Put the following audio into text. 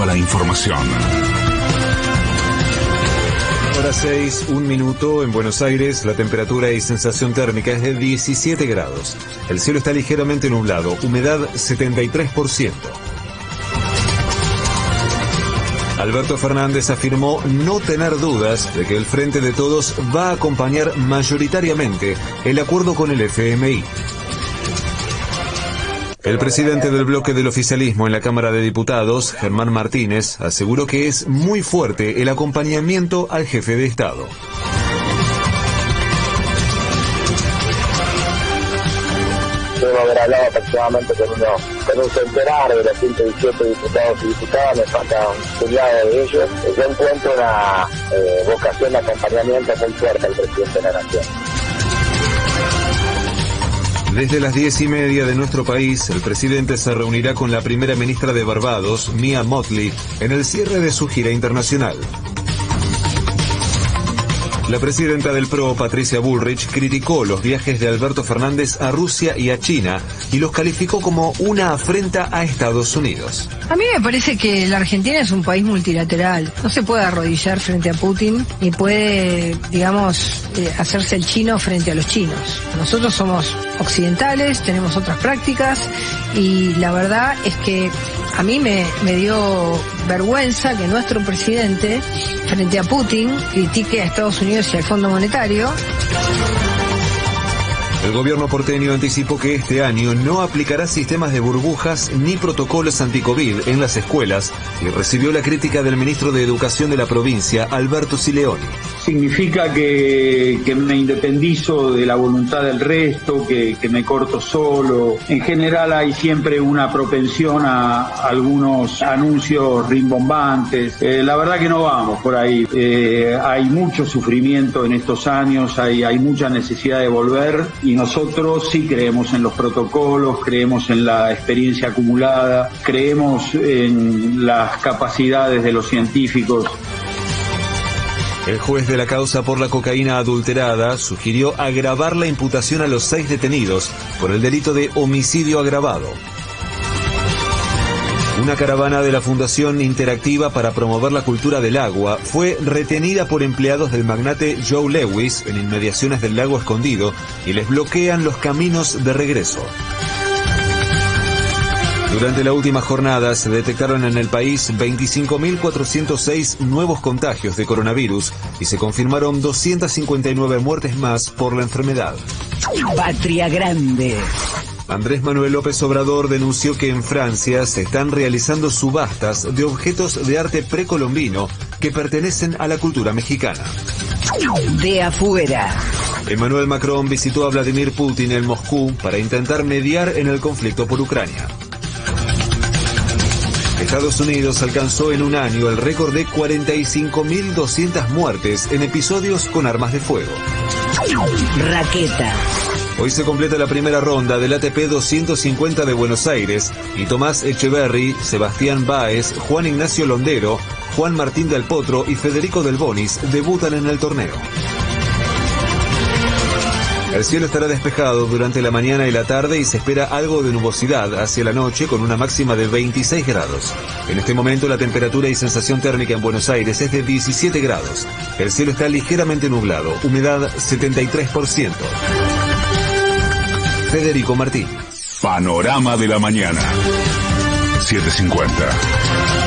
A la información. Hora 6, un minuto en Buenos Aires, la temperatura y sensación térmica es de 17 grados. El cielo está ligeramente nublado, humedad 73%. Alberto Fernández afirmó no tener dudas de que el Frente de Todos va a acompañar mayoritariamente el acuerdo con el FMI. El presidente del bloque del oficialismo en la Cámara de Diputados, Germán Martínez, aseguró que es muy fuerte el acompañamiento al jefe de Estado. Debo haber hablado aproximadamente con, uno, con un centenar de los 118 diputados y diputadas, me falta un puñado de ellos. Yo encuentro una eh, vocación de acompañamiento muy fuerte al presidente de la Nación. Desde las diez y media de nuestro país, el presidente se reunirá con la primera ministra de Barbados, Mia Motley, en el cierre de su gira internacional. La presidenta del PRO, Patricia Bullrich, criticó los viajes de Alberto Fernández a Rusia y a China y los calificó como una afrenta a Estados Unidos. A mí me parece que la Argentina es un país multilateral. No se puede arrodillar frente a Putin ni puede, digamos, eh, hacerse el chino frente a los chinos. Nosotros somos occidentales, tenemos otras prácticas y la verdad es que a mí me, me dio vergüenza que nuestro presidente, frente a Putin, critique a Estados Unidos y al Fondo Monetario. El gobierno porteño anticipó que este año no aplicará sistemas de burbujas ni protocolos anticovid en las escuelas y recibió la crítica del ministro de Educación de la provincia, Alberto Sileoni. Significa que, me independizo de la voluntad del resto, que, que, me corto solo. En general hay siempre una propensión a algunos anuncios rimbombantes. Eh, la verdad que no vamos por ahí. Eh, hay mucho sufrimiento en estos años, hay, hay mucha necesidad de volver y nosotros sí creemos en los protocolos, creemos en la experiencia acumulada, creemos en las capacidades de los científicos. El juez de la causa por la cocaína adulterada sugirió agravar la imputación a los seis detenidos por el delito de homicidio agravado. Una caravana de la Fundación Interactiva para promover la cultura del agua fue retenida por empleados del magnate Joe Lewis en inmediaciones del lago escondido y les bloquean los caminos de regreso. Durante la última jornada se detectaron en el país 25.406 nuevos contagios de coronavirus y se confirmaron 259 muertes más por la enfermedad. Patria Grande. Andrés Manuel López Obrador denunció que en Francia se están realizando subastas de objetos de arte precolombino que pertenecen a la cultura mexicana. De afuera. Emmanuel Macron visitó a Vladimir Putin en Moscú para intentar mediar en el conflicto por Ucrania. Estados Unidos alcanzó en un año el récord de 45.200 muertes en episodios con armas de fuego. Raqueta. Hoy se completa la primera ronda del ATP 250 de Buenos Aires y Tomás Echeverry, Sebastián Báez, Juan Ignacio Londero, Juan Martín del Potro y Federico del Bonis debutan en el torneo. El cielo estará despejado durante la mañana y la tarde y se espera algo de nubosidad hacia la noche con una máxima de 26 grados. En este momento la temperatura y sensación térmica en Buenos Aires es de 17 grados. El cielo está ligeramente nublado, humedad 73%. Federico Martín. Panorama de la mañana. 750.